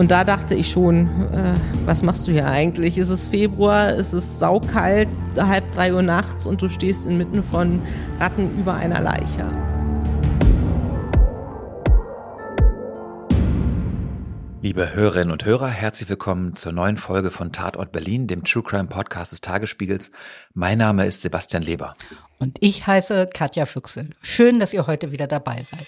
Und da dachte ich schon, äh, was machst du hier eigentlich? Ist es Februar, ist es saukalt, halb drei Uhr nachts und du stehst inmitten von Ratten über einer Leiche. Liebe Hörerinnen und Hörer, herzlich willkommen zur neuen Folge von Tatort Berlin, dem True Crime Podcast des Tagesspiegels. Mein Name ist Sebastian Leber. Und ich heiße Katja Füchsel. Schön, dass ihr heute wieder dabei seid.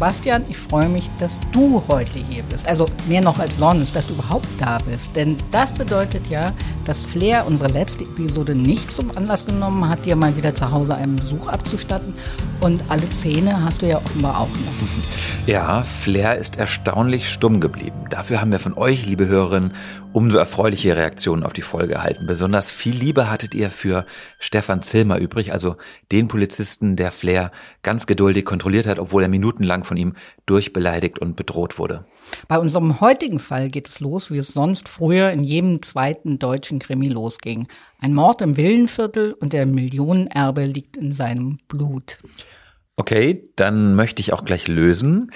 Sebastian, ich freue mich, dass du heute hier bist. Also mehr noch als sonst, dass du überhaupt da bist. Denn das bedeutet ja, dass Flair unsere letzte Episode nicht zum Anlass genommen hat, dir mal wieder zu Hause einen Besuch abzustatten. Und alle Zähne hast du ja offenbar auch noch. Ja, Flair ist erstaunlich stumm geblieben. Dafür haben wir von euch, liebe Hörerinnen, umso erfreuliche Reaktionen auf die Folge erhalten. Besonders viel Liebe hattet ihr für Stefan Zilmer übrig, also den Polizisten, der Flair ganz geduldig kontrolliert hat, obwohl er minutenlang von ihm durchbeleidigt und bedroht wurde. Bei unserem heutigen Fall geht es los, wie es sonst früher in jedem zweiten deutschen Krimi losging. Ein Mord im Villenviertel und der Millionenerbe liegt in seinem Blut. Okay, dann möchte ich auch gleich lösen.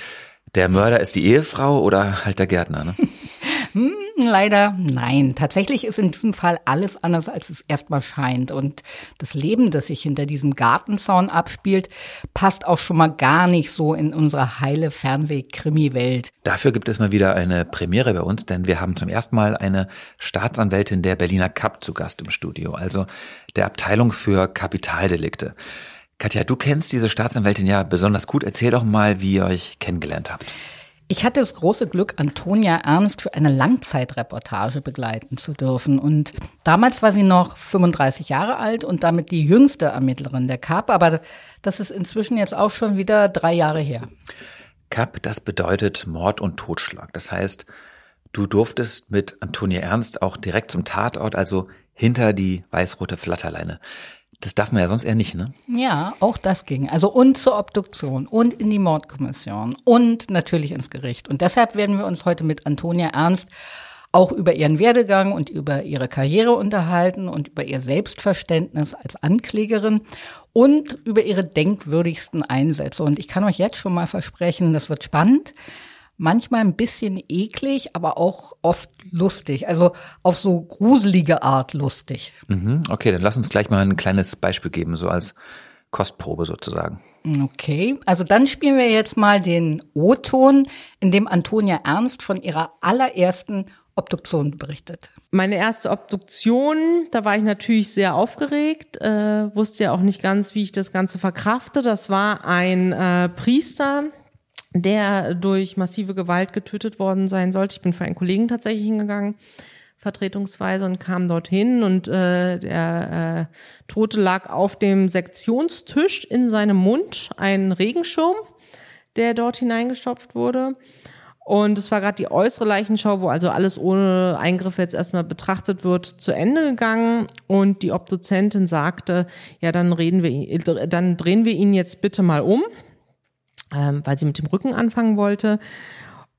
Der Mörder ist die Ehefrau oder halt der Gärtner, ne? hm, leider nein. Tatsächlich ist in diesem Fall alles anders, als es erstmal scheint. Und das Leben, das sich hinter diesem Gartenzaun abspielt, passt auch schon mal gar nicht so in unsere heile Fernseh-Krimi-Welt. Dafür gibt es mal wieder eine Premiere bei uns, denn wir haben zum ersten Mal eine Staatsanwältin der Berliner Cup zu Gast im Studio, also der Abteilung für Kapitaldelikte. Katja, du kennst diese Staatsanwältin ja besonders gut. Erzähl doch mal, wie ihr euch kennengelernt habt. Ich hatte das große Glück, Antonia Ernst für eine Langzeitreportage begleiten zu dürfen. Und damals war sie noch 35 Jahre alt und damit die jüngste Ermittlerin der CAP. Aber das ist inzwischen jetzt auch schon wieder drei Jahre her. CAP, das bedeutet Mord und Totschlag. Das heißt, du durftest mit Antonia Ernst auch direkt zum Tatort, also hinter die weiß-rote Flatterleine. Das darf man ja sonst eher nicht, ne? Ja, auch das ging. Also und zur Obduktion und in die Mordkommission und natürlich ins Gericht. Und deshalb werden wir uns heute mit Antonia Ernst auch über ihren Werdegang und über ihre Karriere unterhalten und über ihr Selbstverständnis als Anklägerin und über ihre denkwürdigsten Einsätze. Und ich kann euch jetzt schon mal versprechen, das wird spannend manchmal ein bisschen eklig, aber auch oft lustig. Also auf so gruselige Art lustig. Mhm, okay, dann lass uns gleich mal ein kleines Beispiel geben, so als Kostprobe sozusagen. Okay, also dann spielen wir jetzt mal den O-Ton, in dem Antonia Ernst von ihrer allerersten Obduktion berichtet. Meine erste Obduktion, da war ich natürlich sehr aufgeregt, äh, wusste ja auch nicht ganz, wie ich das Ganze verkrafte. Das war ein äh, Priester, der durch massive Gewalt getötet worden sein sollte. Ich bin für einen Kollegen tatsächlich hingegangen, vertretungsweise, und kam dorthin und äh, der äh, Tote lag auf dem Sektionstisch in seinem Mund, ein Regenschirm, der dort hineingestopft wurde. Und es war gerade die äußere Leichenschau, wo also alles ohne Eingriff jetzt erstmal betrachtet wird, zu Ende gegangen. Und die Obduzentin sagte, ja, dann reden wir, dann drehen wir ihn jetzt bitte mal um ähm, weil sie mit dem Rücken anfangen wollte.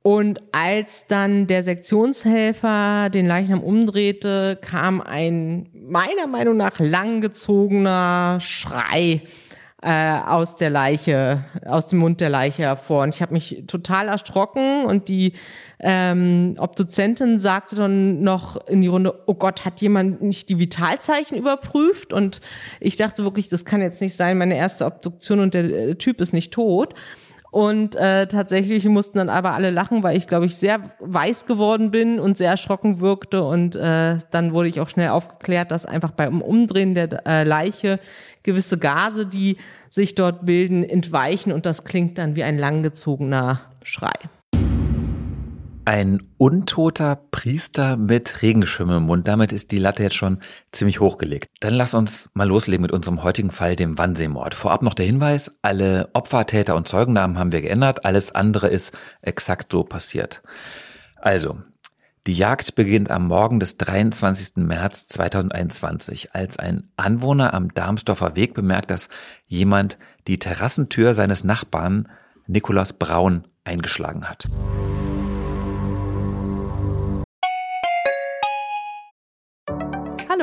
Und als dann der Sektionshelfer den Leichnam umdrehte, kam ein meiner Meinung nach langgezogener Schrei äh, aus der Leiche, aus dem Mund der Leiche hervor. Und ich habe mich total erschrocken und die ähm, Obduzentin sagte dann noch in die Runde, oh Gott, hat jemand nicht die Vitalzeichen überprüft? Und ich dachte wirklich, das kann jetzt nicht sein, meine erste Obduktion und der, der Typ ist nicht tot. Und äh, tatsächlich mussten dann aber alle lachen, weil ich, glaube ich, sehr weiß geworden bin und sehr erschrocken wirkte. Und äh, dann wurde ich auch schnell aufgeklärt, dass einfach beim Umdrehen der äh, Leiche gewisse Gase, die sich dort bilden, entweichen. Und das klingt dann wie ein langgezogener Schrei. Ein untoter Priester mit Regenschirm im Mund. Damit ist die Latte jetzt schon ziemlich hochgelegt. Dann lass uns mal loslegen mit unserem heutigen Fall, dem Wannseemord. Vorab noch der Hinweis, alle Opfer, Täter und Zeugennamen haben wir geändert. Alles andere ist exakt so passiert. Also, die Jagd beginnt am Morgen des 23. März 2021, als ein Anwohner am Darmsdorfer Weg bemerkt, dass jemand die Terrassentür seines Nachbarn Nikolaus Braun eingeschlagen hat.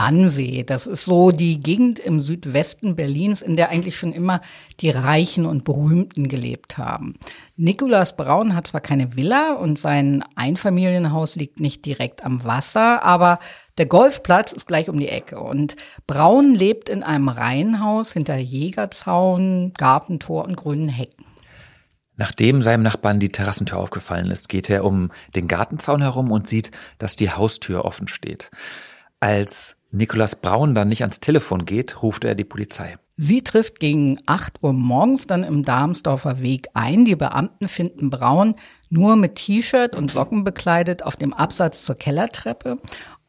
Wannsee, das ist so die Gegend im Südwesten Berlins, in der eigentlich schon immer die Reichen und Berühmten gelebt haben. Nikolaus Braun hat zwar keine Villa und sein Einfamilienhaus liegt nicht direkt am Wasser, aber der Golfplatz ist gleich um die Ecke und Braun lebt in einem Reihenhaus hinter Jägerzaun, Gartentor und grünen Hecken. Nachdem seinem Nachbarn die Terrassentür aufgefallen ist, geht er um den Gartenzaun herum und sieht, dass die Haustür offen steht. Als Nikolaus Braun dann nicht ans Telefon geht, ruft er die Polizei. Sie trifft gegen 8 Uhr morgens dann im Darmsdorfer Weg ein. Die Beamten finden Braun nur mit T-Shirt und Socken bekleidet auf dem Absatz zur Kellertreppe.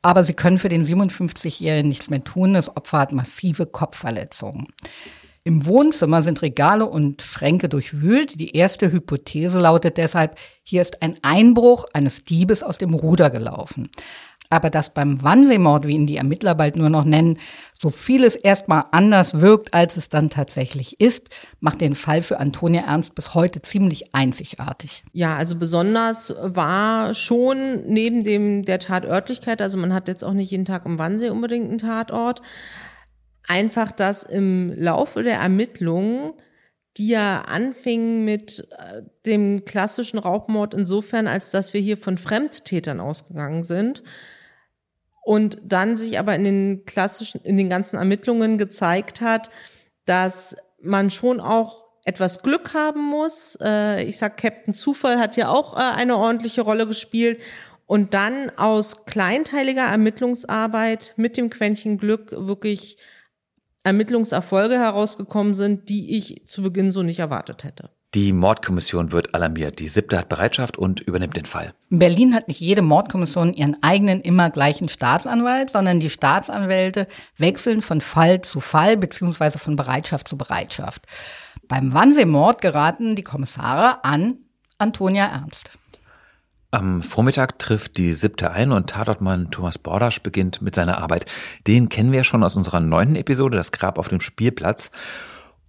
Aber sie können für den 57-Jährigen nichts mehr tun. Das Opfer hat massive Kopfverletzungen. Im Wohnzimmer sind Regale und Schränke durchwühlt. Die erste Hypothese lautet deshalb, hier ist ein Einbruch eines Diebes aus dem Ruder gelaufen. Aber dass beim Wannsee-Mord, wie ihn die Ermittler bald nur noch nennen, so vieles erstmal anders wirkt, als es dann tatsächlich ist, macht den Fall für Antonia Ernst bis heute ziemlich einzigartig. Ja, also besonders war schon neben dem der Tatörtlichkeit, also man hat jetzt auch nicht jeden Tag im Wannsee unbedingt einen Tatort, einfach, dass im Laufe der Ermittlungen die ja anfingen mit äh, dem klassischen Raubmord insofern, als dass wir hier von Fremdtätern ausgegangen sind, und dann sich aber in den klassischen, in den ganzen Ermittlungen gezeigt hat, dass man schon auch etwas Glück haben muss. Äh, ich sag, Captain Zufall hat ja auch äh, eine ordentliche Rolle gespielt. Und dann aus kleinteiliger Ermittlungsarbeit mit dem Quäntchen Glück wirklich Ermittlungserfolge herausgekommen sind, die ich zu Beginn so nicht erwartet hätte. Die Mordkommission wird alarmiert. Die siebte hat Bereitschaft und übernimmt den Fall. In Berlin hat nicht jede Mordkommission ihren eigenen immer gleichen Staatsanwalt, sondern die Staatsanwälte wechseln von Fall zu Fall beziehungsweise von Bereitschaft zu Bereitschaft. Beim Wannsee-Mord geraten die Kommissare an Antonia Ernst. Am Vormittag trifft die siebte ein und Tatortmann Thomas Bordasch beginnt mit seiner Arbeit. Den kennen wir schon aus unserer neunten Episode, das Grab auf dem Spielplatz.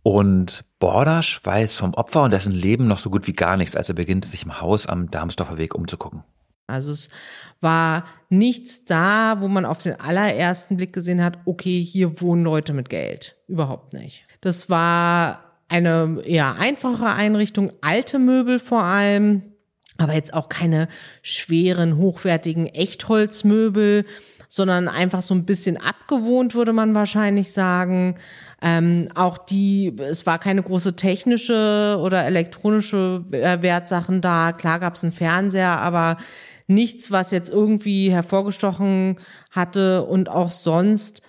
Und Bordasch weiß vom Opfer und dessen Leben noch so gut wie gar nichts, als er beginnt, sich im Haus am Darmsdorfer Weg umzugucken. Also es war nichts da, wo man auf den allerersten Blick gesehen hat, okay, hier wohnen Leute mit Geld. Überhaupt nicht. Das war eine eher einfache Einrichtung, alte Möbel vor allem, aber jetzt auch keine schweren, hochwertigen Echtholzmöbel, sondern einfach so ein bisschen abgewohnt, würde man wahrscheinlich sagen. Ähm, auch die, es war keine große technische oder elektronische äh, Wertsachen da. Klar gab es einen Fernseher, aber nichts, was jetzt irgendwie hervorgestochen hatte und auch sonst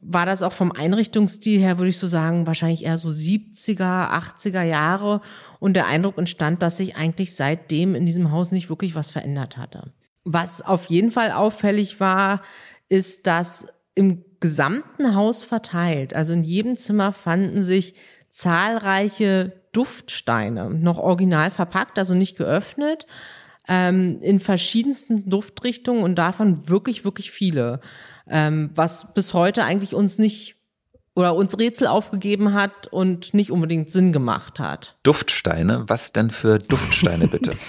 war das auch vom Einrichtungsstil her, würde ich so sagen, wahrscheinlich eher so 70er, 80er Jahre. Und der Eindruck entstand, dass sich eigentlich seitdem in diesem Haus nicht wirklich was verändert hatte. Was auf jeden Fall auffällig war, ist, dass im gesamten Haus verteilt. Also in jedem Zimmer fanden sich zahlreiche Duftsteine, noch original verpackt, also nicht geöffnet, ähm, in verschiedensten Duftrichtungen und davon wirklich, wirklich viele. Ähm, was bis heute eigentlich uns nicht oder uns Rätsel aufgegeben hat und nicht unbedingt Sinn gemacht hat. Duftsteine? Was denn für Duftsteine bitte?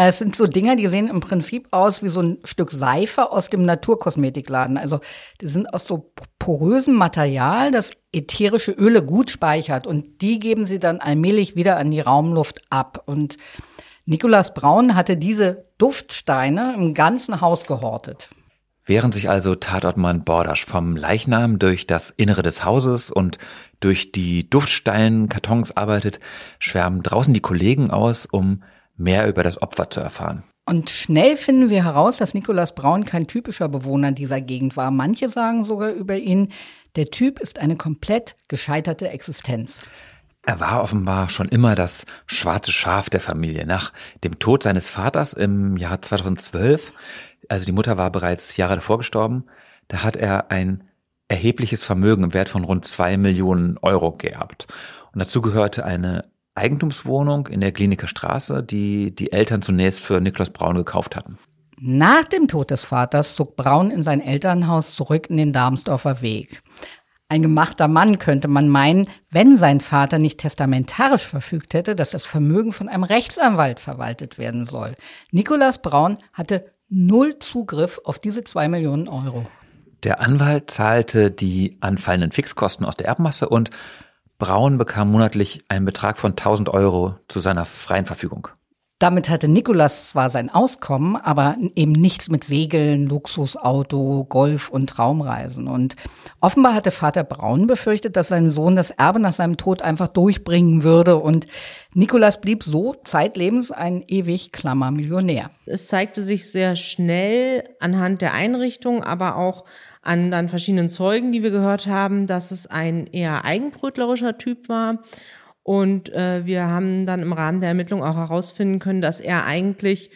Es sind so Dinger, die sehen im Prinzip aus wie so ein Stück Seife aus dem Naturkosmetikladen. Also die sind aus so porösem Material, das ätherische Öle gut speichert und die geben sie dann allmählich wieder an die Raumluft ab. Und Nikolaus Braun hatte diese Duftsteine im ganzen Haus gehortet. Während sich also Tatortmann Bordasch vom Leichnam durch das Innere des Hauses und durch die duftsteilen Kartons arbeitet, schwärmen draußen die Kollegen aus, um mehr über das Opfer zu erfahren. Und schnell finden wir heraus, dass Nikolaus Braun kein typischer Bewohner dieser Gegend war. Manche sagen sogar über ihn, der Typ ist eine komplett gescheiterte Existenz. Er war offenbar schon immer das schwarze Schaf der Familie. Nach dem Tod seines Vaters im Jahr 2012, also die Mutter war bereits Jahre davor gestorben, da hat er ein erhebliches Vermögen im Wert von rund zwei Millionen Euro geerbt. Und dazu gehörte eine Eigentumswohnung in der Kliniker Straße, die die Eltern zunächst für Niklas Braun gekauft hatten. Nach dem Tod des Vaters zog Braun in sein Elternhaus zurück in den Darmsdorfer Weg. Ein gemachter Mann könnte man meinen, wenn sein Vater nicht testamentarisch verfügt hätte, dass das Vermögen von einem Rechtsanwalt verwaltet werden soll. Nikolaus Braun hatte null Zugriff auf diese zwei Millionen Euro. Der Anwalt zahlte die anfallenden Fixkosten aus der Erbmasse und Braun bekam monatlich einen Betrag von 1000 Euro zu seiner freien Verfügung. Damit hatte Nikolas zwar sein Auskommen, aber eben nichts mit Segeln, Luxusauto, Golf und Traumreisen. Und offenbar hatte Vater Braun befürchtet, dass sein Sohn das Erbe nach seinem Tod einfach durchbringen würde. Und Nikolas blieb so zeitlebens ein ewig klammer Millionär. Es zeigte sich sehr schnell anhand der Einrichtung, aber auch an dann verschiedenen Zeugen, die wir gehört haben, dass es ein eher eigenbrötlerischer Typ war und äh, wir haben dann im Rahmen der Ermittlung auch herausfinden können, dass er eigentlich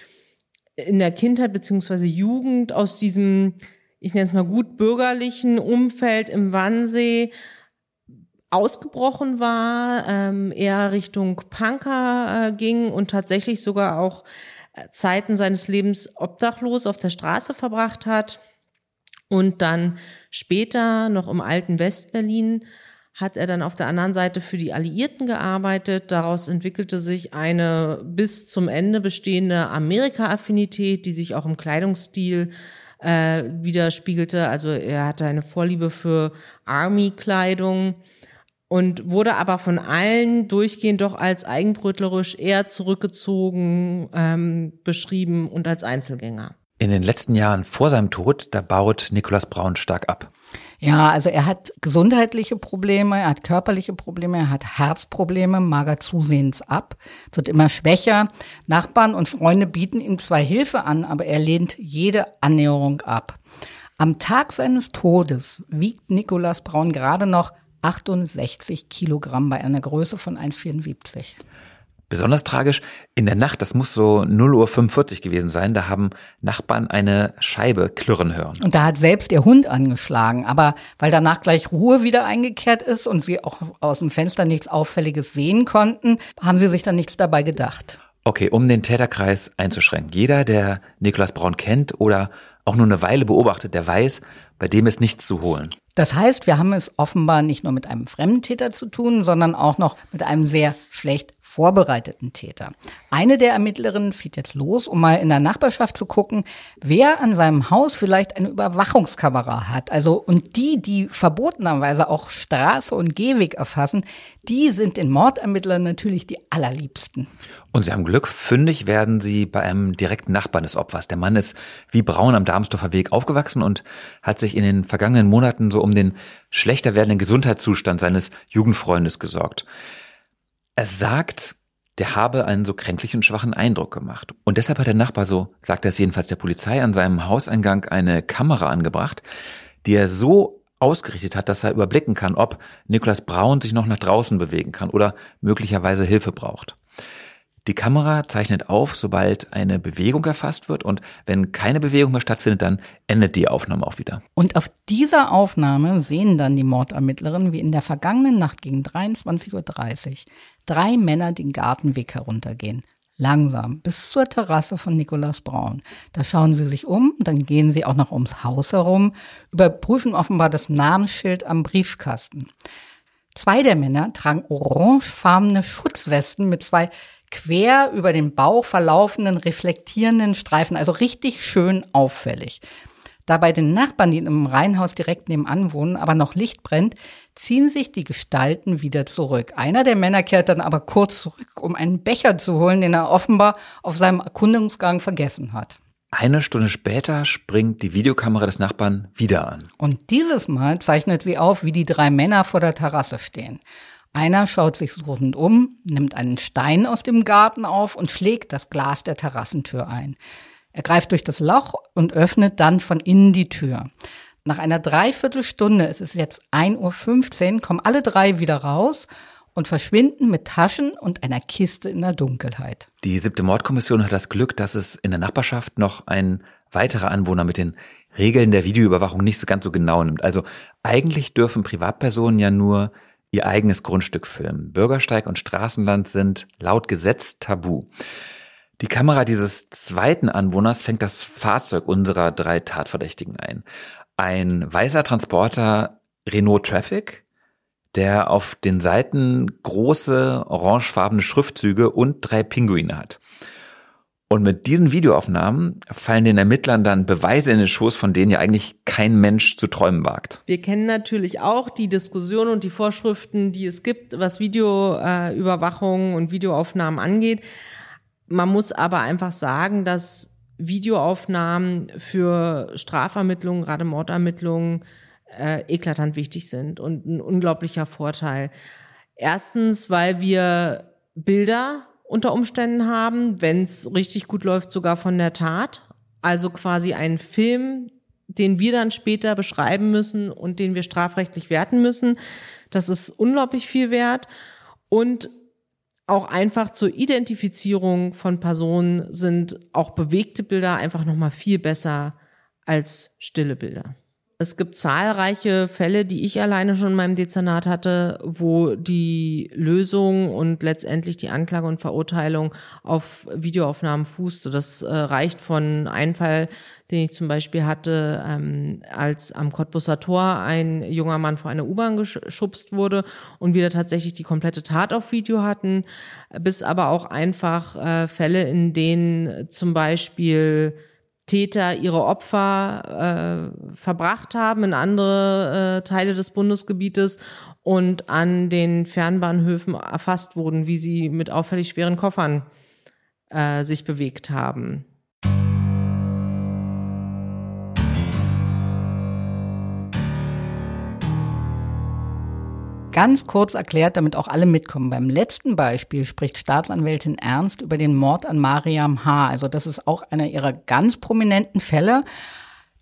in der Kindheit beziehungsweise Jugend aus diesem, ich nenne es mal gut bürgerlichen Umfeld im Wannsee ausgebrochen war, ähm, eher Richtung Punker äh, ging und tatsächlich sogar auch äh, Zeiten seines Lebens obdachlos auf der Straße verbracht hat und dann später noch im alten Westberlin hat er dann auf der anderen Seite für die Alliierten gearbeitet. Daraus entwickelte sich eine bis zum Ende bestehende Amerika-Affinität, die sich auch im Kleidungsstil äh, widerspiegelte. Also er hatte eine Vorliebe für Army-Kleidung und wurde aber von allen durchgehend doch als eigenbrötlerisch eher zurückgezogen ähm, beschrieben und als Einzelgänger. In den letzten Jahren vor seinem Tod, da baut Nikolaus Braun stark ab. Ja, also er hat gesundheitliche Probleme, er hat körperliche Probleme, er hat Herzprobleme, mager zusehends ab, wird immer schwächer. Nachbarn und Freunde bieten ihm zwar Hilfe an, aber er lehnt jede Annäherung ab. Am Tag seines Todes wiegt Nikolaus Braun gerade noch 68 Kilogramm bei einer Größe von 1,74. Besonders tragisch, in der Nacht, das muss so 0.45 Uhr gewesen sein, da haben Nachbarn eine Scheibe klirren hören. Und da hat selbst ihr Hund angeschlagen. Aber weil danach gleich Ruhe wieder eingekehrt ist und sie auch aus dem Fenster nichts Auffälliges sehen konnten, haben sie sich dann nichts dabei gedacht. Okay, um den Täterkreis einzuschränken. Jeder, der Nikolaus Braun kennt oder auch nur eine Weile beobachtet, der weiß, bei dem ist nichts zu holen. Das heißt, wir haben es offenbar nicht nur mit einem Fremdentäter zu tun, sondern auch noch mit einem sehr schlecht vorbereiteten Täter. Eine der Ermittlerinnen zieht jetzt los, um mal in der Nachbarschaft zu gucken, wer an seinem Haus vielleicht eine Überwachungskamera hat. Also, und die, die verbotenerweise auch Straße und Gehweg erfassen, die sind den Mordermittlern natürlich die allerliebsten. Und sie haben Glück, fündig werden sie bei einem direkten Nachbarn des Opfers. Der Mann ist wie Braun am Darmsdorfer Weg aufgewachsen und hat sich in den vergangenen Monaten so um den schlechter werdenden Gesundheitszustand seines Jugendfreundes gesorgt. Er sagt, der habe einen so kränklichen, schwachen Eindruck gemacht. Und deshalb hat der Nachbar, so sagt er es jedenfalls der Polizei, an seinem Hauseingang eine Kamera angebracht, die er so ausgerichtet hat, dass er überblicken kann, ob Nikolaus Braun sich noch nach draußen bewegen kann oder möglicherweise Hilfe braucht. Die Kamera zeichnet auf, sobald eine Bewegung erfasst wird und wenn keine Bewegung mehr stattfindet, dann endet die Aufnahme auch wieder. Und auf dieser Aufnahme sehen dann die Mordermittlerinnen, wie in der vergangenen Nacht gegen 23.30 Uhr drei Männer den Gartenweg heruntergehen. Langsam bis zur Terrasse von Nikolaus Braun. Da schauen sie sich um, dann gehen sie auch noch ums Haus herum, überprüfen offenbar das Namensschild am Briefkasten. Zwei der Männer tragen orangefarbene Schutzwesten mit zwei quer über den Bauch verlaufenden, reflektierenden Streifen, also richtig schön auffällig. Da bei den Nachbarn, die im Reihenhaus direkt nebenan wohnen, aber noch Licht brennt, ziehen sich die Gestalten wieder zurück. Einer der Männer kehrt dann aber kurz zurück, um einen Becher zu holen, den er offenbar auf seinem Erkundungsgang vergessen hat. Eine Stunde später springt die Videokamera des Nachbarn wieder an. Und dieses Mal zeichnet sie auf, wie die drei Männer vor der Terrasse stehen. Einer schaut sich suchend um, nimmt einen Stein aus dem Garten auf und schlägt das Glas der Terrassentür ein. Er greift durch das Loch und öffnet dann von innen die Tür. Nach einer Dreiviertelstunde, es ist jetzt 1.15 Uhr, kommen alle drei wieder raus und verschwinden mit Taschen und einer Kiste in der Dunkelheit. Die siebte Mordkommission hat das Glück, dass es in der Nachbarschaft noch ein weiterer Anwohner mit den Regeln der Videoüberwachung nicht so ganz so genau nimmt. Also eigentlich dürfen Privatpersonen ja nur ihr eigenes Grundstück filmen. Bürgersteig und Straßenland sind laut Gesetz tabu. Die Kamera dieses zweiten Anwohners fängt das Fahrzeug unserer drei Tatverdächtigen ein. Ein weißer Transporter Renault Traffic, der auf den Seiten große orangefarbene Schriftzüge und drei Pinguine hat. Und mit diesen Videoaufnahmen fallen den Ermittlern dann Beweise in den Schoß, von denen ja eigentlich kein Mensch zu träumen wagt. Wir kennen natürlich auch die Diskussion und die Vorschriften, die es gibt, was Videoüberwachung und Videoaufnahmen angeht. Man muss aber einfach sagen, dass Videoaufnahmen für Strafermittlungen, gerade Mordermittlungen, äh, eklatant wichtig sind und ein unglaublicher Vorteil. Erstens, weil wir Bilder unter Umständen haben, wenn es richtig gut läuft, sogar von der Tat. Also quasi ein Film, den wir dann später beschreiben müssen und den wir strafrechtlich werten müssen. Das ist unglaublich viel wert. Und auch einfach zur Identifizierung von Personen sind auch bewegte Bilder einfach nochmal viel besser als stille Bilder. Es gibt zahlreiche Fälle, die ich alleine schon in meinem Dezernat hatte, wo die Lösung und letztendlich die Anklage und Verurteilung auf Videoaufnahmen fußte. Das äh, reicht von einem Fall, den ich zum Beispiel hatte, ähm, als am Cottbusser Tor ein junger Mann vor eine U-Bahn geschubst wurde und wir tatsächlich die komplette Tat auf Video hatten, bis aber auch einfach äh, Fälle, in denen zum Beispiel Täter ihre Opfer äh, verbracht haben in andere äh, Teile des Bundesgebietes und an den Fernbahnhöfen erfasst wurden, wie sie mit auffällig schweren Koffern äh, sich bewegt haben. Ganz kurz erklärt, damit auch alle mitkommen. Beim letzten Beispiel spricht Staatsanwältin Ernst über den Mord an Mariam H. Also das ist auch einer ihrer ganz prominenten Fälle.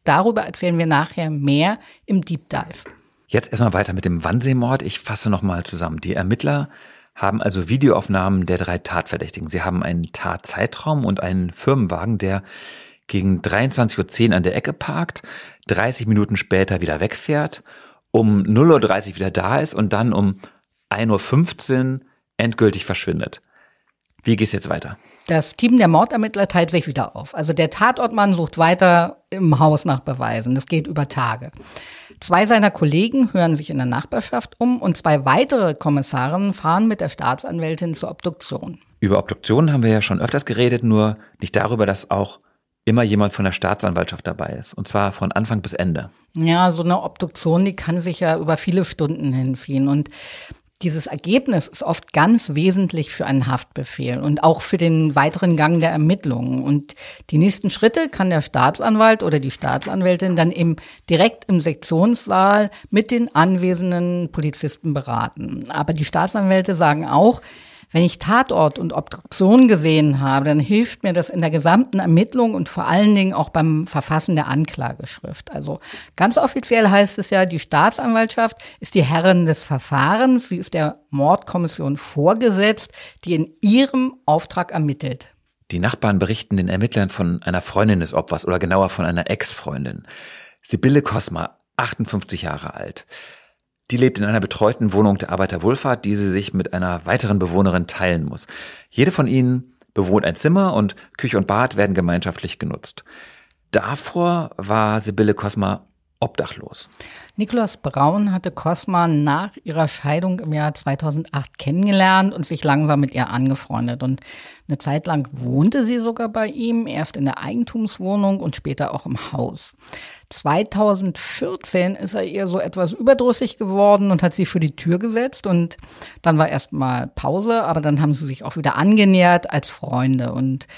Darüber erzählen wir nachher mehr im Deep Dive. Jetzt erstmal weiter mit dem Wannsee-Mord. Ich fasse nochmal zusammen. Die Ermittler haben also Videoaufnahmen der drei Tatverdächtigen. Sie haben einen Tatzeitraum und einen Firmenwagen, der gegen 23.10 Uhr an der Ecke parkt, 30 Minuten später wieder wegfährt um 0.30 Uhr wieder da ist und dann um 1.15 Uhr endgültig verschwindet. Wie geht's jetzt weiter? Das Team der Mordermittler teilt sich wieder auf. Also der Tatortmann sucht weiter im Haus nach Beweisen. Das geht über Tage. Zwei seiner Kollegen hören sich in der Nachbarschaft um und zwei weitere Kommissaren fahren mit der Staatsanwältin zur Obduktion. Über Obduktionen haben wir ja schon öfters geredet, nur nicht darüber, dass auch immer jemand von der Staatsanwaltschaft dabei ist. Und zwar von Anfang bis Ende. Ja, so eine Obduktion, die kann sich ja über viele Stunden hinziehen. Und dieses Ergebnis ist oft ganz wesentlich für einen Haftbefehl und auch für den weiteren Gang der Ermittlungen. Und die nächsten Schritte kann der Staatsanwalt oder die Staatsanwältin dann eben direkt im Sektionssaal mit den anwesenden Polizisten beraten. Aber die Staatsanwälte sagen auch, wenn ich Tatort und Obduktion gesehen habe, dann hilft mir das in der gesamten Ermittlung und vor allen Dingen auch beim Verfassen der Anklageschrift. Also ganz offiziell heißt es ja, die Staatsanwaltschaft ist die Herrin des Verfahrens. Sie ist der Mordkommission vorgesetzt, die in ihrem Auftrag ermittelt. Die Nachbarn berichten den Ermittlern von einer Freundin des Opfers oder genauer von einer Ex-Freundin. Sibylle Kosma, 58 Jahre alt. Die lebt in einer betreuten Wohnung der Arbeiterwohlfahrt, die sie sich mit einer weiteren Bewohnerin teilen muss. Jede von ihnen bewohnt ein Zimmer und Küche und Bad werden gemeinschaftlich genutzt. Davor war Sibylle Kosma obdachlos. Nikolaus Braun hatte Cosma nach ihrer Scheidung im Jahr 2008 kennengelernt und sich langsam mit ihr angefreundet. Und eine Zeit lang wohnte sie sogar bei ihm, erst in der Eigentumswohnung und später auch im Haus. 2014 ist er ihr so etwas überdrüssig geworden und hat sie für die Tür gesetzt und dann war erstmal Pause, aber dann haben sie sich auch wieder angenähert als Freunde und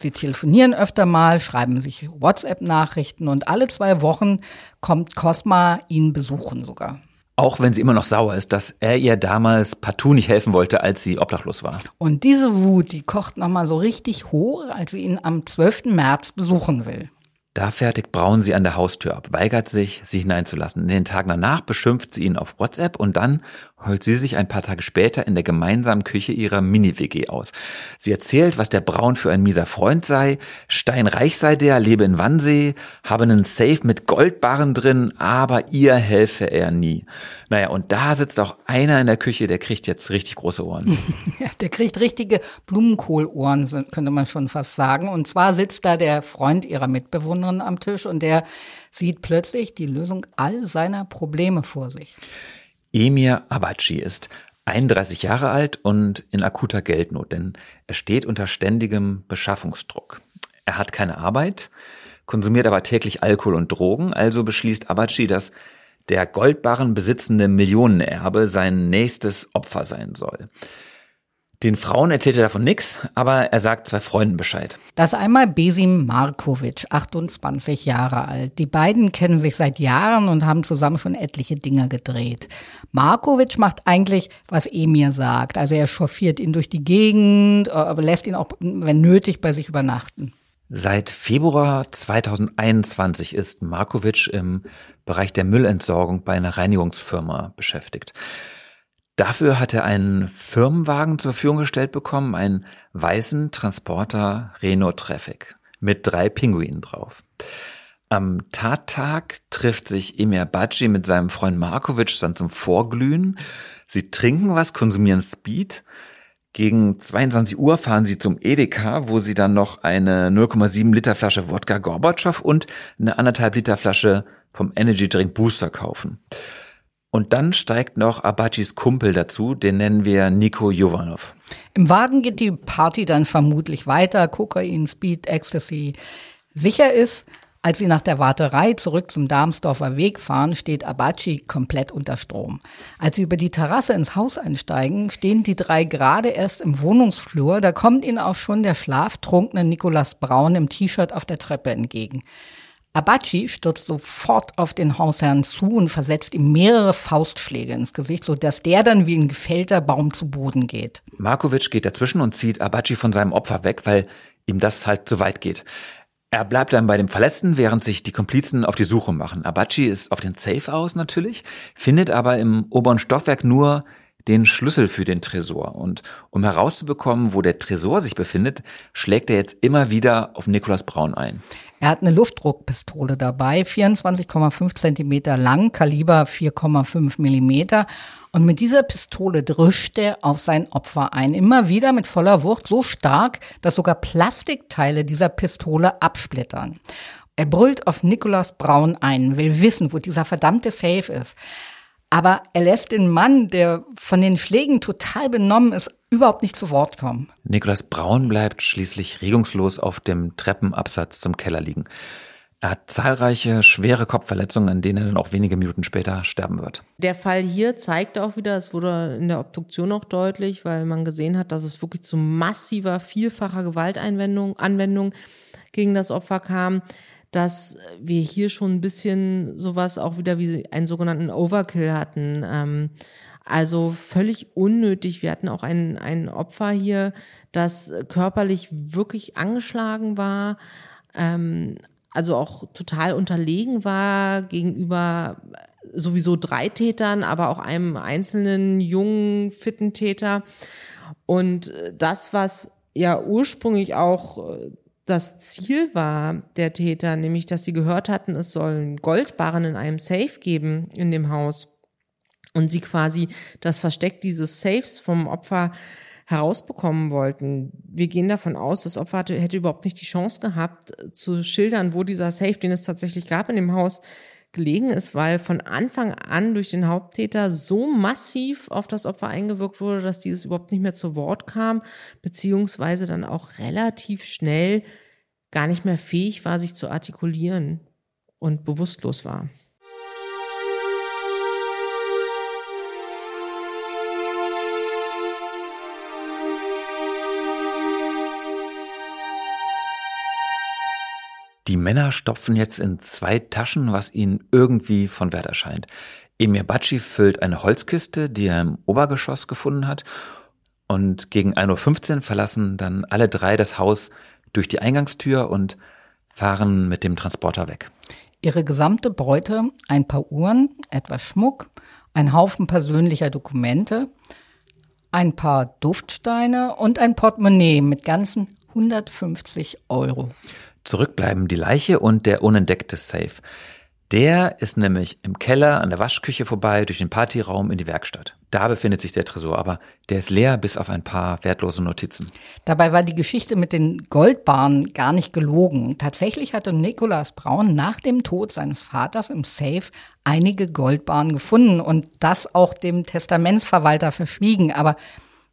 Sie telefonieren öfter mal, schreiben sich WhatsApp-Nachrichten und alle zwei Wochen kommt Cosma ihn besuchen sogar. Auch wenn sie immer noch sauer ist, dass er ihr damals partout nicht helfen wollte, als sie obdachlos war. Und diese Wut, die kocht nochmal so richtig hoch, als sie ihn am 12. März besuchen will. Da fertigt Braun sie an der Haustür ab, weigert sich, sie hineinzulassen. In den Tagen danach beschimpft sie ihn auf WhatsApp und dann heult sie sich ein paar Tage später in der gemeinsamen Küche ihrer Mini-WG aus. Sie erzählt, was der Braun für ein mieser Freund sei, steinreich sei der, lebe in Wannsee, habe einen Safe mit Goldbarren drin, aber ihr helfe er nie. Naja, und da sitzt auch einer in der Küche, der kriegt jetzt richtig große Ohren. Der kriegt richtige Blumenkohlohren, könnte man schon fast sagen. Und zwar sitzt da der Freund ihrer Mitbewohnerin am Tisch und der sieht plötzlich die Lösung all seiner Probleme vor sich. Emir Abachi ist 31 Jahre alt und in akuter Geldnot, denn er steht unter ständigem Beschaffungsdruck. Er hat keine Arbeit, konsumiert aber täglich Alkohol und Drogen, also beschließt Abachi, dass der Goldbarren besitzende Millionenerbe sein nächstes Opfer sein soll. Den Frauen erzählt er davon nichts, aber er sagt zwei Freunden Bescheid. Das einmal Besim Markovic, 28 Jahre alt. Die beiden kennen sich seit Jahren und haben zusammen schon etliche Dinge gedreht. Markovic macht eigentlich, was Emir sagt. Also er chauffiert ihn durch die Gegend, äh, aber lässt ihn auch, wenn nötig, bei sich übernachten. Seit Februar 2021 ist Markovic im Bereich der Müllentsorgung bei einer Reinigungsfirma beschäftigt. Dafür hat er einen Firmenwagen zur Verfügung gestellt bekommen, einen weißen Transporter Renault Traffic mit drei Pinguinen drauf. Am Tattag trifft sich Emir Baci mit seinem Freund Markovic dann zum Vorglühen. Sie trinken was, konsumieren Speed. Gegen 22 Uhr fahren sie zum Edeka, wo sie dann noch eine 0,7 Liter Flasche Wodka Gorbatschow und eine anderthalb Liter Flasche vom Energy Drink Booster kaufen. Und dann steigt noch Abachis Kumpel dazu, den nennen wir Nico Jovanov. Im Wagen geht die Party dann vermutlich weiter, Kokain, Speed, Ecstasy. Sicher ist, als sie nach der Warterei zurück zum Darmsdorfer Weg fahren, steht Abachi komplett unter Strom. Als sie über die Terrasse ins Haus einsteigen, stehen die drei gerade erst im Wohnungsflur. Da kommt ihnen auch schon der schlaftrunkene Nikolas Braun im T-Shirt auf der Treppe entgegen. Abachi stürzt sofort auf den Hausherrn zu und versetzt ihm mehrere Faustschläge ins Gesicht, sodass der dann wie ein gefällter Baum zu Boden geht. Markovic geht dazwischen und zieht Abachi von seinem Opfer weg, weil ihm das halt zu weit geht. Er bleibt dann bei dem Verletzten, während sich die Komplizen auf die Suche machen. Abachi ist auf den Safe aus natürlich, findet aber im oberen Stockwerk nur den Schlüssel für den Tresor. Und um herauszubekommen, wo der Tresor sich befindet, schlägt er jetzt immer wieder auf Nikolaus Braun ein. Er hat eine Luftdruckpistole dabei, 24,5 Zentimeter lang, Kaliber 4,5 Millimeter. Und mit dieser Pistole drischt er auf sein Opfer ein. Immer wieder mit voller Wucht, so stark, dass sogar Plastikteile dieser Pistole absplittern. Er brüllt auf Nikolaus Braun ein, will wissen, wo dieser verdammte Safe ist. Aber er lässt den Mann, der von den Schlägen total benommen ist, überhaupt nicht zu Wort kommen. Nikolaus Braun bleibt schließlich regungslos auf dem Treppenabsatz zum Keller liegen. Er hat zahlreiche schwere Kopfverletzungen, an denen er dann auch wenige Minuten später sterben wird. Der Fall hier zeigt auch wieder, es wurde in der Obduktion auch deutlich, weil man gesehen hat, dass es wirklich zu massiver, vielfacher Gewaltanwendung Anwendung gegen das Opfer kam dass wir hier schon ein bisschen sowas auch wieder wie einen sogenannten Overkill hatten. Ähm, also völlig unnötig. Wir hatten auch ein, ein Opfer hier, das körperlich wirklich angeschlagen war, ähm, also auch total unterlegen war gegenüber sowieso drei Tätern, aber auch einem einzelnen jungen, fitten Täter. Und das, was ja ursprünglich auch äh, das Ziel war der Täter, nämlich dass sie gehört hatten, es sollen Goldbarren in einem Safe geben in dem Haus und sie quasi das Versteck dieses Safes vom Opfer herausbekommen wollten. Wir gehen davon aus, das Opfer hätte überhaupt nicht die Chance gehabt, zu schildern, wo dieser Safe, den es tatsächlich gab in dem Haus, gelegen ist, weil von Anfang an durch den Haupttäter so massiv auf das Opfer eingewirkt wurde, dass dieses überhaupt nicht mehr zu Wort kam, beziehungsweise dann auch relativ schnell gar nicht mehr fähig war, sich zu artikulieren und bewusstlos war. Die Männer stopfen jetzt in zwei Taschen, was ihnen irgendwie von Wert erscheint. Emir Baci füllt eine Holzkiste, die er im Obergeschoss gefunden hat. Und gegen 1.15 Uhr verlassen dann alle drei das Haus durch die Eingangstür und fahren mit dem Transporter weg. Ihre gesamte Beute, ein paar Uhren, etwas Schmuck, ein Haufen persönlicher Dokumente, ein paar Duftsteine und ein Portemonnaie mit ganzen 150 Euro. Zurückbleiben die Leiche und der unentdeckte Safe. Der ist nämlich im Keller an der Waschküche vorbei, durch den Partyraum in die Werkstatt. Da befindet sich der Tresor, aber der ist leer bis auf ein paar wertlose Notizen. Dabei war die Geschichte mit den Goldbahnen gar nicht gelogen. Tatsächlich hatte Nikolaus Braun nach dem Tod seines Vaters im Safe einige Goldbahnen gefunden und das auch dem Testamentsverwalter verschwiegen. Aber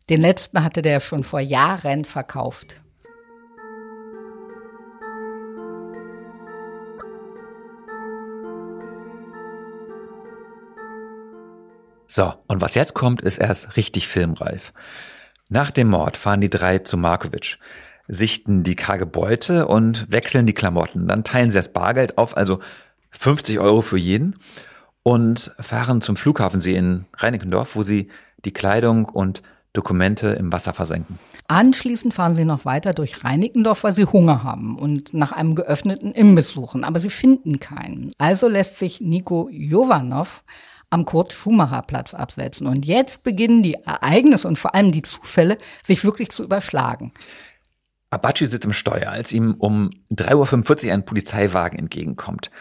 den letzten hatte der schon vor Jahren verkauft. So, und was jetzt kommt, ist erst richtig filmreif. Nach dem Mord fahren die drei zu Markovic, sichten die karge Beute und wechseln die Klamotten. Dann teilen sie das Bargeld auf, also 50 Euro für jeden, und fahren zum Flughafensee in Reinickendorf, wo sie die Kleidung und Dokumente im Wasser versenken. Anschließend fahren sie noch weiter durch Reinickendorf, weil sie Hunger haben und nach einem geöffneten Imbiss suchen, aber sie finden keinen. Also lässt sich Nico Jovanov am Kurt-Schumacher-Platz absetzen. Und jetzt beginnen die Ereignisse und vor allem die Zufälle sich wirklich zu überschlagen. Abachi sitzt im Steuer, als ihm um 3.45 Uhr ein Polizeiwagen entgegenkommt.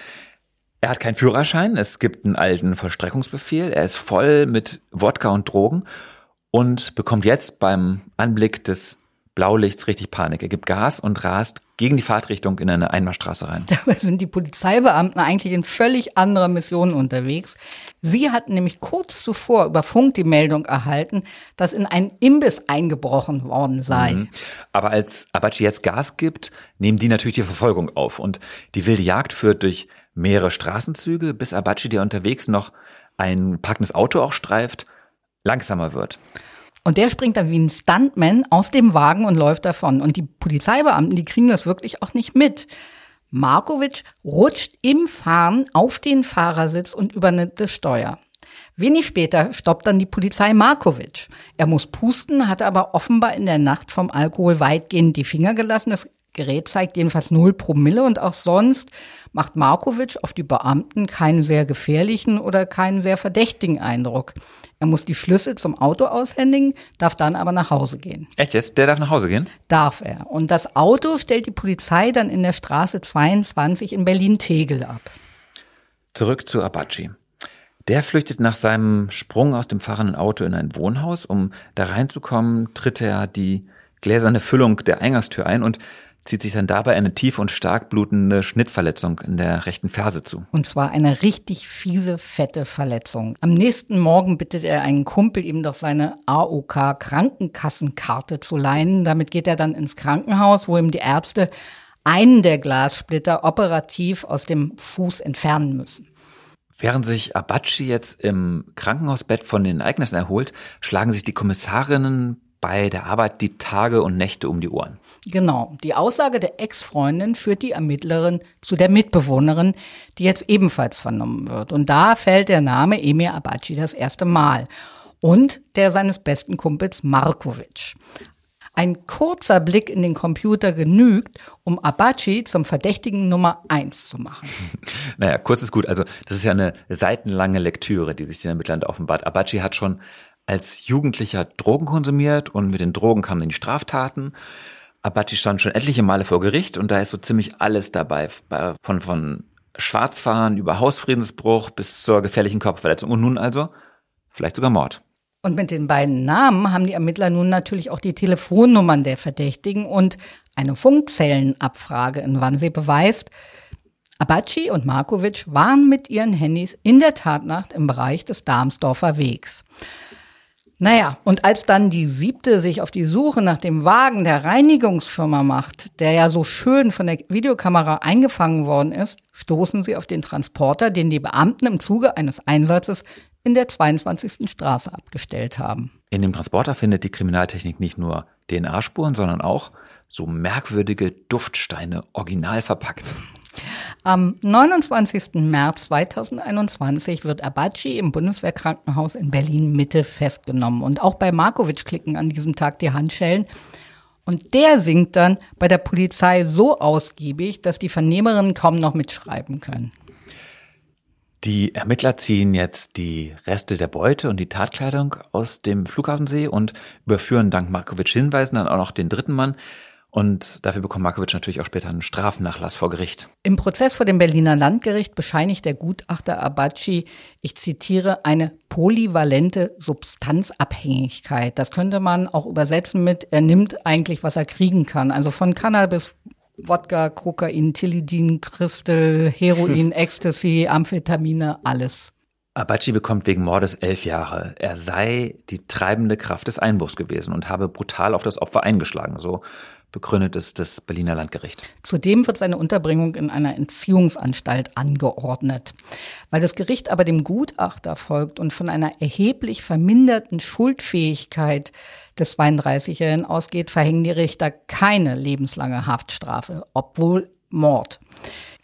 Er hat keinen Führerschein, es gibt einen alten Vollstreckungsbefehl, er ist voll mit Wodka und Drogen und bekommt jetzt beim Anblick des Blaulichts richtig Panik. Er gibt Gas und rast gegen die Fahrtrichtung in eine Einbahnstraße rein. Dabei sind die Polizeibeamten eigentlich in völlig anderer Mission unterwegs. Sie hatten nämlich kurz zuvor über Funk die Meldung erhalten, dass in einen Imbiss eingebrochen worden sei. Mhm. Aber als Abachi jetzt Gas gibt, nehmen die natürlich die Verfolgung auf. Und die wilde Jagd führt durch mehrere Straßenzüge, bis Abachi, der unterwegs noch ein parkendes Auto auch streift, langsamer wird. Und der springt dann wie ein Stuntman aus dem Wagen und läuft davon. Und die Polizeibeamten, die kriegen das wirklich auch nicht mit. Markovic rutscht im Fahren auf den Fahrersitz und übernimmt das Steuer. Wenig später stoppt dann die Polizei Markovic. Er muss pusten, hat aber offenbar in der Nacht vom Alkohol weitgehend die Finger gelassen. Das Gerät zeigt jedenfalls null Promille und auch sonst macht Markovic auf die Beamten keinen sehr gefährlichen oder keinen sehr verdächtigen Eindruck. Er muss die Schlüssel zum Auto aushändigen, darf dann aber nach Hause gehen. Echt jetzt? Der darf nach Hause gehen? Darf er. Und das Auto stellt die Polizei dann in der Straße 22 in Berlin-Tegel ab. Zurück zu Abachi. Der flüchtet nach seinem Sprung aus dem fahrenden Auto in ein Wohnhaus. Um da reinzukommen, tritt er die gläserne Füllung der Eingangstür ein und zieht sich dann dabei eine tief und stark blutende Schnittverletzung in der rechten Ferse zu. Und zwar eine richtig fiese, fette Verletzung. Am nächsten Morgen bittet er einen Kumpel, ihm doch seine AOK Krankenkassenkarte zu leihen. Damit geht er dann ins Krankenhaus, wo ihm die Ärzte einen der Glassplitter operativ aus dem Fuß entfernen müssen. Während sich Abachi jetzt im Krankenhausbett von den Ereignissen erholt, schlagen sich die Kommissarinnen bei der Arbeit die Tage und Nächte um die Ohren. Genau. Die Aussage der Ex-Freundin führt die Ermittlerin zu der Mitbewohnerin, die jetzt ebenfalls vernommen wird. Und da fällt der Name Emir Abaci das erste Mal. Und der seines besten Kumpels Markovic. Ein kurzer Blick in den Computer genügt, um Abachi zum Verdächtigen Nummer eins zu machen. Naja, kurz ist gut. Also, das ist ja eine seitenlange Lektüre, die sich den Ermittlern offenbart. Abachi hat schon als Jugendlicher Drogen konsumiert und mit den Drogen kamen dann die Straftaten. Abachi stand schon etliche Male vor Gericht und da ist so ziemlich alles dabei. Von, von Schwarzfahren über Hausfriedensbruch bis zur gefährlichen Körperverletzung und nun also vielleicht sogar Mord. Und mit den beiden Namen haben die Ermittler nun natürlich auch die Telefonnummern der Verdächtigen und eine Funkzellenabfrage in Wannsee beweist, Abachi und Markovic waren mit ihren Handys in der Tatnacht im Bereich des Darmsdorfer Wegs. Naja, und als dann die siebte sich auf die Suche nach dem Wagen der Reinigungsfirma macht, der ja so schön von der Videokamera eingefangen worden ist, stoßen sie auf den Transporter, den die Beamten im Zuge eines Einsatzes in der 22. Straße abgestellt haben. In dem Transporter findet die Kriminaltechnik nicht nur DNA-Spuren, sondern auch so merkwürdige Duftsteine original verpackt. Am 29. März 2021 wird Abachi im Bundeswehrkrankenhaus in Berlin Mitte festgenommen. Und auch bei Markovic klicken an diesem Tag die Handschellen. Und der singt dann bei der Polizei so ausgiebig, dass die Vernehmerinnen kaum noch mitschreiben können. Die Ermittler ziehen jetzt die Reste der Beute und die Tatkleidung aus dem Flughafensee und überführen dank Markovic Hinweisen dann auch noch den dritten Mann. Und dafür bekommt Markovic natürlich auch später einen Strafnachlass vor Gericht. Im Prozess vor dem Berliner Landgericht bescheinigt der Gutachter Abaci, ich zitiere, eine polyvalente Substanzabhängigkeit. Das könnte man auch übersetzen mit, er nimmt eigentlich, was er kriegen kann. Also von Cannabis, Wodka, Kokain, Tilidin, Crystal, Heroin, Ecstasy, Amphetamine, alles. Abachi bekommt wegen Mordes elf Jahre. Er sei die treibende Kraft des Einbruchs gewesen und habe brutal auf das Opfer eingeschlagen. So begründet es das Berliner Landgericht. Zudem wird seine Unterbringung in einer Entziehungsanstalt angeordnet. Weil das Gericht aber dem Gutachter folgt und von einer erheblich verminderten Schuldfähigkeit des 32-Jährigen ausgeht, verhängen die Richter keine lebenslange Haftstrafe, obwohl Mord.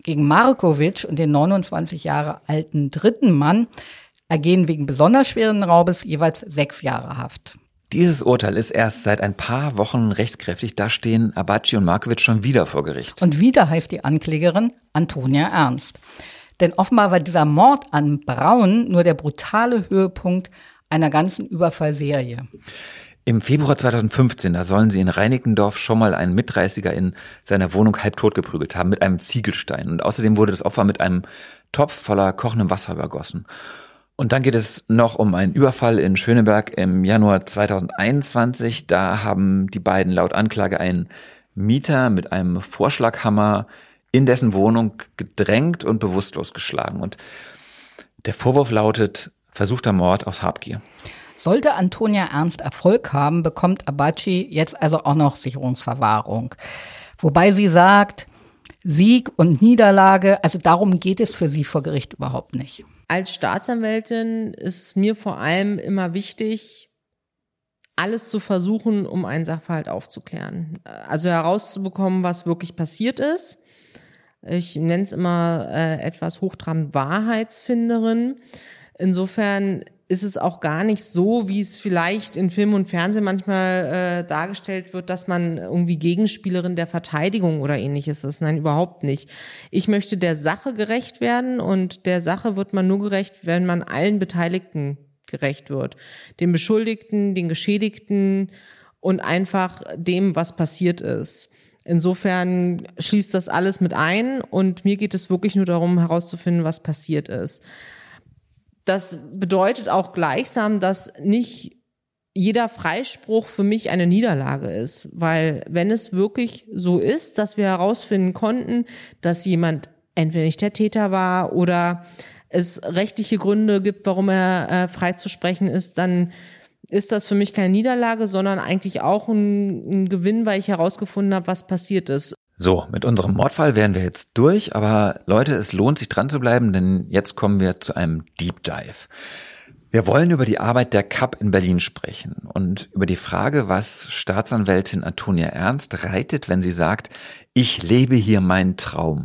Gegen Markovic und den 29 Jahre alten dritten Mann ergehen wegen besonders schweren Raubes jeweils sechs Jahre Haft. Dieses Urteil ist erst seit ein paar Wochen rechtskräftig. Da stehen Abaci und Markovic schon wieder vor Gericht. Und wieder heißt die Anklägerin Antonia Ernst. Denn offenbar war dieser Mord an Braun nur der brutale Höhepunkt einer ganzen Überfallserie. Im Februar 2015, da sollen sie in Reinickendorf schon mal einen Mitreißiger in seiner Wohnung halbtot geprügelt haben mit einem Ziegelstein. Und außerdem wurde das Opfer mit einem Topf voller kochendem Wasser übergossen. Und dann geht es noch um einen Überfall in Schöneberg im Januar 2021. Da haben die beiden laut Anklage einen Mieter mit einem Vorschlaghammer in dessen Wohnung gedrängt und bewusstlos geschlagen. Und der Vorwurf lautet versuchter Mord aus Habgier. Sollte Antonia Ernst Erfolg haben, bekommt Abaci jetzt also auch noch Sicherungsverwahrung. Wobei sie sagt, Sieg und Niederlage, also darum geht es für sie vor Gericht überhaupt nicht als Staatsanwältin ist mir vor allem immer wichtig, alles zu versuchen, um einen Sachverhalt aufzuklären. Also herauszubekommen, was wirklich passiert ist. Ich nenne es immer äh, etwas hochtrabend Wahrheitsfinderin. Insofern ist es auch gar nicht so, wie es vielleicht in Film und Fernsehen manchmal äh, dargestellt wird, dass man irgendwie Gegenspielerin der Verteidigung oder ähnliches ist. Nein, überhaupt nicht. Ich möchte der Sache gerecht werden und der Sache wird man nur gerecht, wenn man allen Beteiligten gerecht wird. Den Beschuldigten, den Geschädigten und einfach dem, was passiert ist. Insofern schließt das alles mit ein und mir geht es wirklich nur darum herauszufinden, was passiert ist. Das bedeutet auch gleichsam, dass nicht jeder Freispruch für mich eine Niederlage ist, weil wenn es wirklich so ist, dass wir herausfinden konnten, dass jemand entweder nicht der Täter war oder es rechtliche Gründe gibt, warum er äh, frei zu sprechen ist, dann ist das für mich keine Niederlage, sondern eigentlich auch ein, ein Gewinn, weil ich herausgefunden habe, was passiert ist. So, mit unserem Mordfall wären wir jetzt durch, aber Leute, es lohnt sich dran zu bleiben, denn jetzt kommen wir zu einem Deep Dive. Wir wollen über die Arbeit der CAP in Berlin sprechen und über die Frage, was Staatsanwältin Antonia Ernst reitet, wenn sie sagt, ich lebe hier meinen Traum.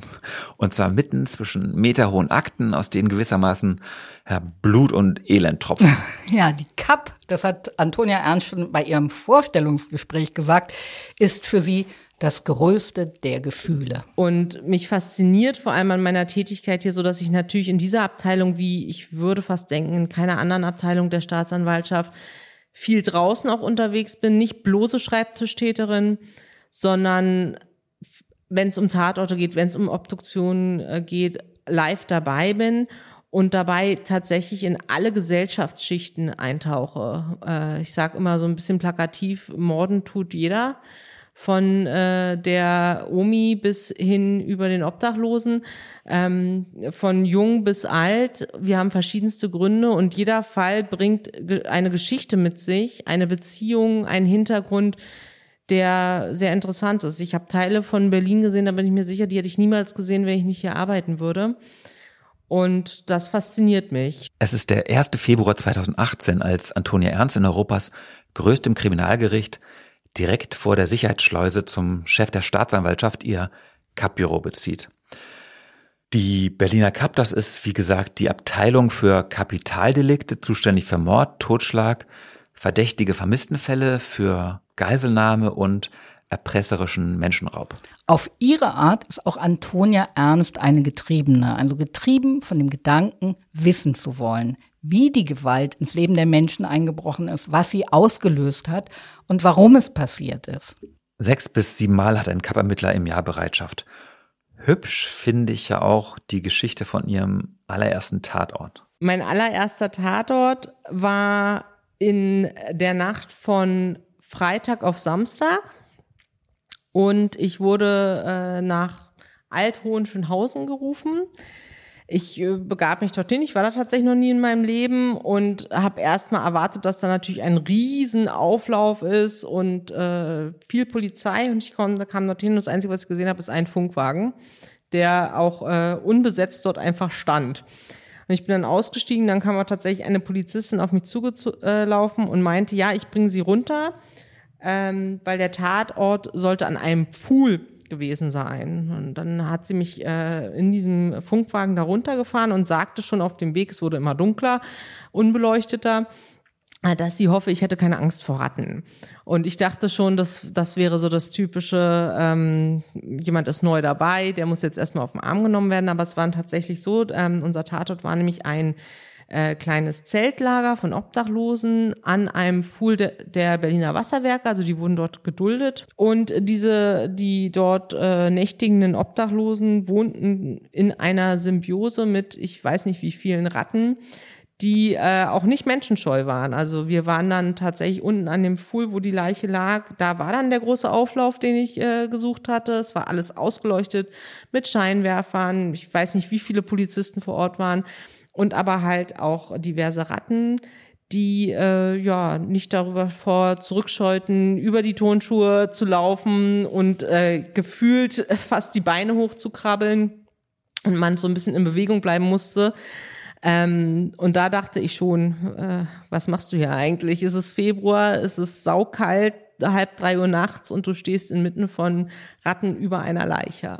Und zwar mitten zwischen meterhohen Akten, aus denen gewissermaßen ja, Blut und Elend tropfen. Ja, die CAP, das hat Antonia Ernst schon bei ihrem Vorstellungsgespräch gesagt, ist für sie das Größte der Gefühle. Und mich fasziniert vor allem an meiner Tätigkeit hier so, dass ich natürlich in dieser Abteilung, wie ich würde fast denken, in keiner anderen Abteilung der Staatsanwaltschaft viel draußen auch unterwegs bin, nicht bloße Schreibtischtäterin, sondern wenn es um Tatorte geht, wenn es um Obduktionen äh, geht, live dabei bin und dabei tatsächlich in alle Gesellschaftsschichten eintauche. Äh, ich sage immer so ein bisschen plakativ, Morden tut jeder von äh, der Omi bis hin über den Obdachlosen, ähm, von jung bis alt. Wir haben verschiedenste Gründe und jeder Fall bringt eine Geschichte mit sich, eine Beziehung, einen Hintergrund, der sehr interessant ist. Ich habe Teile von Berlin gesehen, da bin ich mir sicher, die hätte ich niemals gesehen, wenn ich nicht hier arbeiten würde. Und das fasziniert mich. Es ist der 1. Februar 2018, als Antonia Ernst in Europas größtem Kriminalgericht direkt vor der Sicherheitsschleuse zum Chef der Staatsanwaltschaft ihr Cup-Büro bezieht. Die Berliner Cup, das ist wie gesagt die Abteilung für Kapitaldelikte, zuständig für Mord, Totschlag, verdächtige Vermisstenfälle, für Geiselnahme und erpresserischen Menschenraub. Auf ihre Art ist auch Antonia Ernst eine Getriebene, also getrieben von dem Gedanken, wissen zu wollen, wie die Gewalt ins Leben der Menschen eingebrochen ist, was sie ausgelöst hat und warum es passiert ist. Sechs bis sieben Mal hat ein Kappermittler im Jahr Bereitschaft. Hübsch finde ich ja auch die Geschichte von ihrem allerersten Tatort. Mein allererster Tatort war in der Nacht von Freitag auf Samstag. Und ich wurde äh, nach Althohenschönhausen gerufen. Ich äh, begab mich dorthin. Ich war da tatsächlich noch nie in meinem Leben und habe erstmal erwartet, dass da natürlich ein Riesenauflauf ist und äh, viel Polizei. Und ich kam, kam dorthin und das Einzige, was ich gesehen habe, ist ein Funkwagen, der auch äh, unbesetzt dort einfach stand. Und ich bin dann ausgestiegen, dann kam aber tatsächlich eine Polizistin auf mich zugelaufen und meinte, ja, ich bringe sie runter ähm, weil der Tatort sollte an einem Pfuhl gewesen sein. Und dann hat sie mich äh, in diesem Funkwagen da runtergefahren und sagte schon auf dem Weg, es wurde immer dunkler, unbeleuchteter, äh, dass sie hoffe, ich hätte keine Angst vor Ratten. Und ich dachte schon, dass das wäre so das typische, ähm, jemand ist neu dabei, der muss jetzt erstmal auf den Arm genommen werden. Aber es war tatsächlich so, ähm, unser Tatort war nämlich ein äh, kleines Zeltlager von Obdachlosen an einem Fuhl de, der Berliner Wasserwerke, also die wurden dort geduldet. Und diese, die dort äh, nächtigenden Obdachlosen wohnten in einer Symbiose mit, ich weiß nicht wie vielen Ratten, die äh, auch nicht menschenscheu waren. Also wir waren dann tatsächlich unten an dem Fuhl, wo die Leiche lag. Da war dann der große Auflauf, den ich äh, gesucht hatte. Es war alles ausgeleuchtet mit Scheinwerfern. Ich weiß nicht, wie viele Polizisten vor Ort waren und aber halt auch diverse Ratten, die äh, ja nicht darüber vor zurückscheuten, über die Tonschuhe zu laufen und äh, gefühlt fast die Beine hochzukrabbeln und man so ein bisschen in Bewegung bleiben musste. Ähm, und da dachte ich schon, äh, was machst du hier eigentlich? Ist es Februar, ist es saukalt, halb drei Uhr nachts und du stehst inmitten von Ratten über einer Leiche.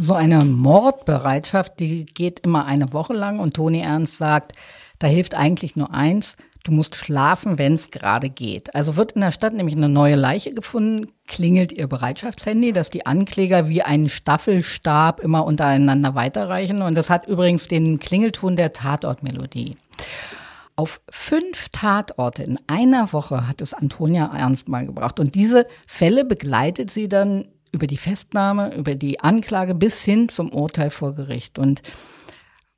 So eine Mordbereitschaft, die geht immer eine Woche lang und Toni Ernst sagt, da hilft eigentlich nur eins, du musst schlafen, wenn es gerade geht. Also wird in der Stadt nämlich eine neue Leiche gefunden, klingelt ihr Bereitschaftshandy, dass die Ankläger wie einen Staffelstab immer untereinander weiterreichen. Und das hat übrigens den Klingelton der Tatortmelodie. Auf fünf Tatorte in einer Woche hat es Antonia Ernst mal gebracht. Und diese Fälle begleitet sie dann über die Festnahme, über die Anklage bis hin zum Urteil vor Gericht. Und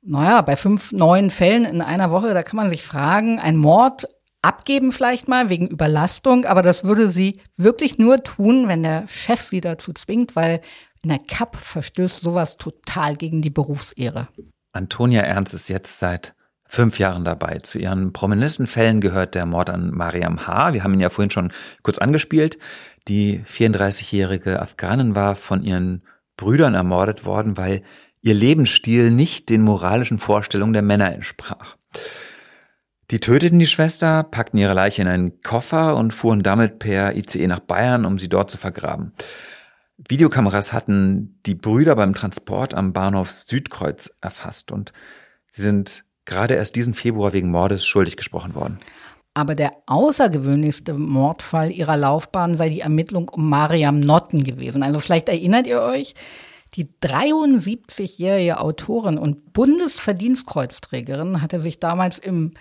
naja, bei fünf neuen Fällen in einer Woche, da kann man sich fragen, ein Mord abgeben vielleicht mal wegen Überlastung, aber das würde sie wirklich nur tun, wenn der Chef sie dazu zwingt, weil in der CAP verstößt sowas total gegen die Berufsehre. Antonia Ernst ist jetzt seit fünf Jahren dabei. Zu ihren prominenten Fällen gehört der Mord an Mariam H. Wir haben ihn ja vorhin schon kurz angespielt. Die 34-jährige Afghanin war von ihren Brüdern ermordet worden, weil ihr Lebensstil nicht den moralischen Vorstellungen der Männer entsprach. Die töteten die Schwester, packten ihre Leiche in einen Koffer und fuhren damit per ICE nach Bayern, um sie dort zu vergraben. Videokameras hatten die Brüder beim Transport am Bahnhof Südkreuz erfasst und sie sind gerade erst diesen Februar wegen Mordes schuldig gesprochen worden. Aber der außergewöhnlichste Mordfall ihrer Laufbahn sei die Ermittlung um Mariam Notten gewesen. Also vielleicht erinnert ihr euch, die 73-jährige Autorin und Bundesverdienstkreuzträgerin hatte sich damals im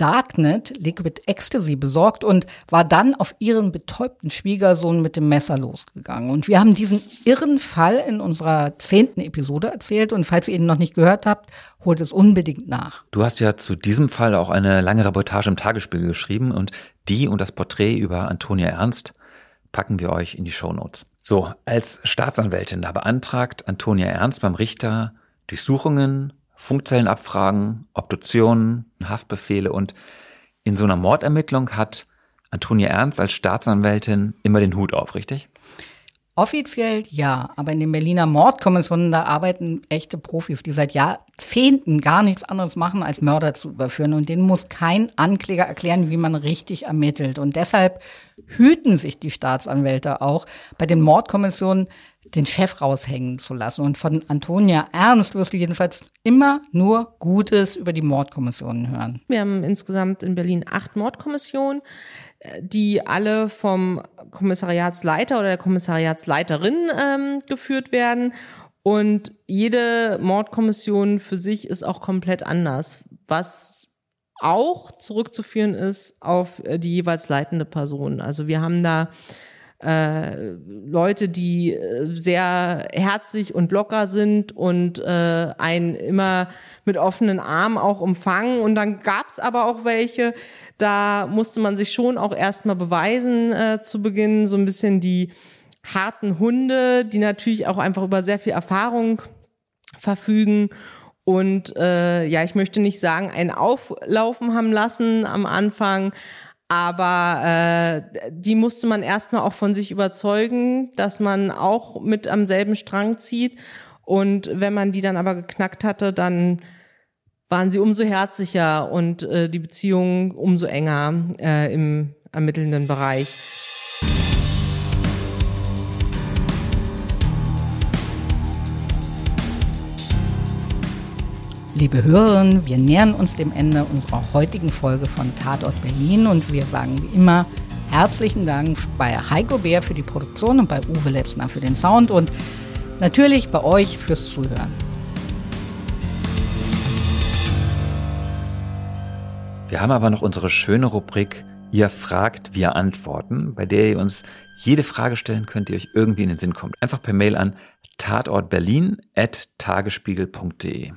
Darknet Liquid Ecstasy besorgt und war dann auf ihren betäubten Schwiegersohn mit dem Messer losgegangen. Und wir haben diesen irren Fall in unserer zehnten Episode erzählt und falls ihr ihn noch nicht gehört habt, holt es unbedingt nach. Du hast ja zu diesem Fall auch eine lange Reportage im Tagesspiegel geschrieben und die und das Porträt über Antonia Ernst packen wir euch in die Shownotes. So, als Staatsanwältin, da beantragt Antonia Ernst beim Richter Durchsuchungen, Funkzellenabfragen, Obduktionen, Haftbefehle und in so einer Mordermittlung hat Antonia Ernst als Staatsanwältin immer den Hut auf, richtig? Offiziell ja, aber in den Berliner Mordkommissionen, da arbeiten echte Profis, die seit Jahrzehnten gar nichts anderes machen, als Mörder zu überführen. Und denen muss kein Ankläger erklären, wie man richtig ermittelt. Und deshalb hüten sich die Staatsanwälte auch, bei den Mordkommissionen den Chef raushängen zu lassen. Und von Antonia Ernst wirst du jedenfalls immer nur Gutes über die Mordkommissionen hören. Wir haben insgesamt in Berlin acht Mordkommissionen, die alle vom Kommissariatsleiter oder der Kommissariatsleiterin ähm, geführt werden. Und jede Mordkommission für sich ist auch komplett anders, was auch zurückzuführen ist auf äh, die jeweils leitende Person. Also wir haben da äh, Leute, die äh, sehr herzlich und locker sind und äh, einen immer mit offenen Armen auch umfangen. Und dann gab's aber auch welche, da musste man sich schon auch erstmal beweisen äh, zu Beginn, so ein bisschen die harten Hunde, die natürlich auch einfach über sehr viel Erfahrung verfügen und äh, ja, ich möchte nicht sagen, ein Auflaufen haben lassen am Anfang, aber äh, die musste man erstmal auch von sich überzeugen, dass man auch mit am selben Strang zieht. Und wenn man die dann aber geknackt hatte, dann waren sie umso herzlicher und äh, die Beziehung umso enger äh, im ermittelnden Bereich. Liebe Hörerinnen, wir nähern uns dem Ende unserer heutigen Folge von Tatort Berlin und wir sagen wie immer herzlichen Dank bei Heiko Bär für die Produktion und bei Uwe Letzner für den Sound und natürlich bei euch fürs Zuhören. Wir haben aber noch unsere schöne Rubrik Ihr fragt, wir antworten, bei der ihr uns jede Frage stellen könnt, die euch irgendwie in den Sinn kommt. Einfach per Mail an tatortberlin.tagesspiegel.de.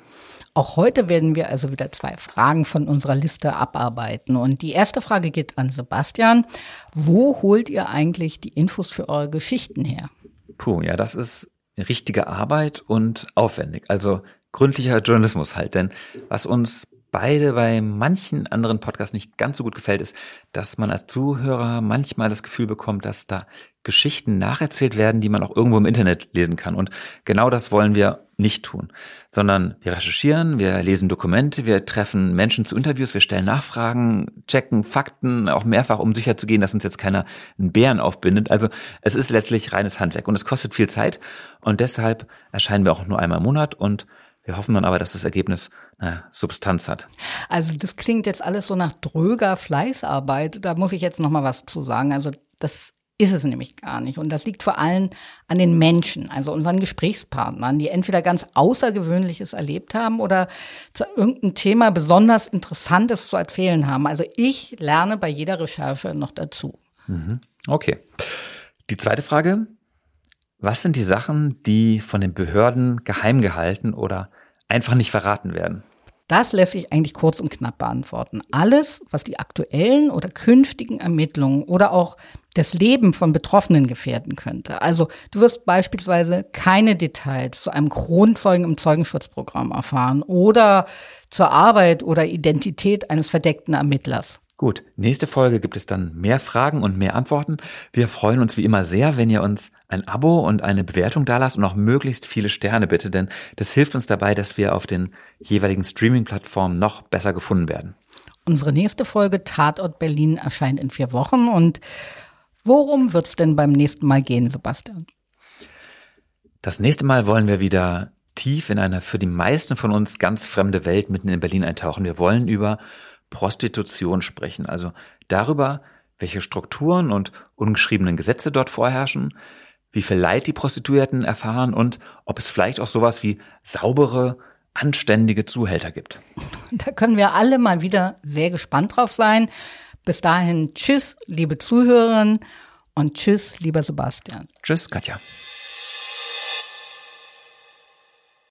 Auch heute werden wir also wieder zwei Fragen von unserer Liste abarbeiten. Und die erste Frage geht an Sebastian. Wo holt ihr eigentlich die Infos für eure Geschichten her? Puh, ja, das ist richtige Arbeit und aufwendig. Also gründlicher Journalismus halt. Denn was uns beide bei manchen anderen Podcasts nicht ganz so gut gefällt, ist, dass man als Zuhörer manchmal das Gefühl bekommt, dass da Geschichten nacherzählt werden, die man auch irgendwo im Internet lesen kann. Und genau das wollen wir nicht tun, sondern wir recherchieren, wir lesen Dokumente, wir treffen Menschen zu Interviews, wir stellen Nachfragen, checken Fakten, auch mehrfach, um sicher zu gehen, dass uns jetzt keiner einen Bären aufbindet. Also es ist letztlich reines Handwerk und es kostet viel Zeit und deshalb erscheinen wir auch nur einmal im Monat und wir hoffen dann aber, dass das Ergebnis naja, Substanz hat. Also das klingt jetzt alles so nach dröger Fleißarbeit. Da muss ich jetzt noch mal was zu sagen. Also das ist es nämlich gar nicht. Und das liegt vor allem an den Menschen, also unseren Gesprächspartnern, die entweder ganz Außergewöhnliches erlebt haben oder zu irgendeinem Thema besonders Interessantes zu erzählen haben. Also ich lerne bei jeder Recherche noch dazu. Mhm. Okay. Die zweite Frage, was sind die Sachen, die von den Behörden geheim gehalten oder einfach nicht verraten werden? Das lässt sich eigentlich kurz und knapp beantworten. Alles, was die aktuellen oder künftigen Ermittlungen oder auch das Leben von Betroffenen gefährden könnte. Also du wirst beispielsweise keine Details zu einem Kronzeugen im Zeugenschutzprogramm erfahren oder zur Arbeit oder Identität eines verdeckten Ermittlers. Gut, nächste Folge gibt es dann mehr Fragen und mehr Antworten. Wir freuen uns wie immer sehr, wenn ihr uns ein Abo und eine Bewertung dalasst und auch möglichst viele Sterne bitte, denn das hilft uns dabei, dass wir auf den jeweiligen Streaming-Plattformen noch besser gefunden werden. Unsere nächste Folge Tatort Berlin erscheint in vier Wochen und worum wird es denn beim nächsten Mal gehen, Sebastian? Das nächste Mal wollen wir wieder tief in eine für die meisten von uns ganz fremde Welt mitten in Berlin eintauchen. Wir wollen über Prostitution sprechen, also darüber, welche Strukturen und ungeschriebenen Gesetze dort vorherrschen, wie viel Leid die Prostituierten erfahren und ob es vielleicht auch sowas wie saubere, anständige Zuhälter gibt. Da können wir alle mal wieder sehr gespannt drauf sein. Bis dahin, tschüss, liebe Zuhörerinnen und tschüss, lieber Sebastian. Tschüss, Katja.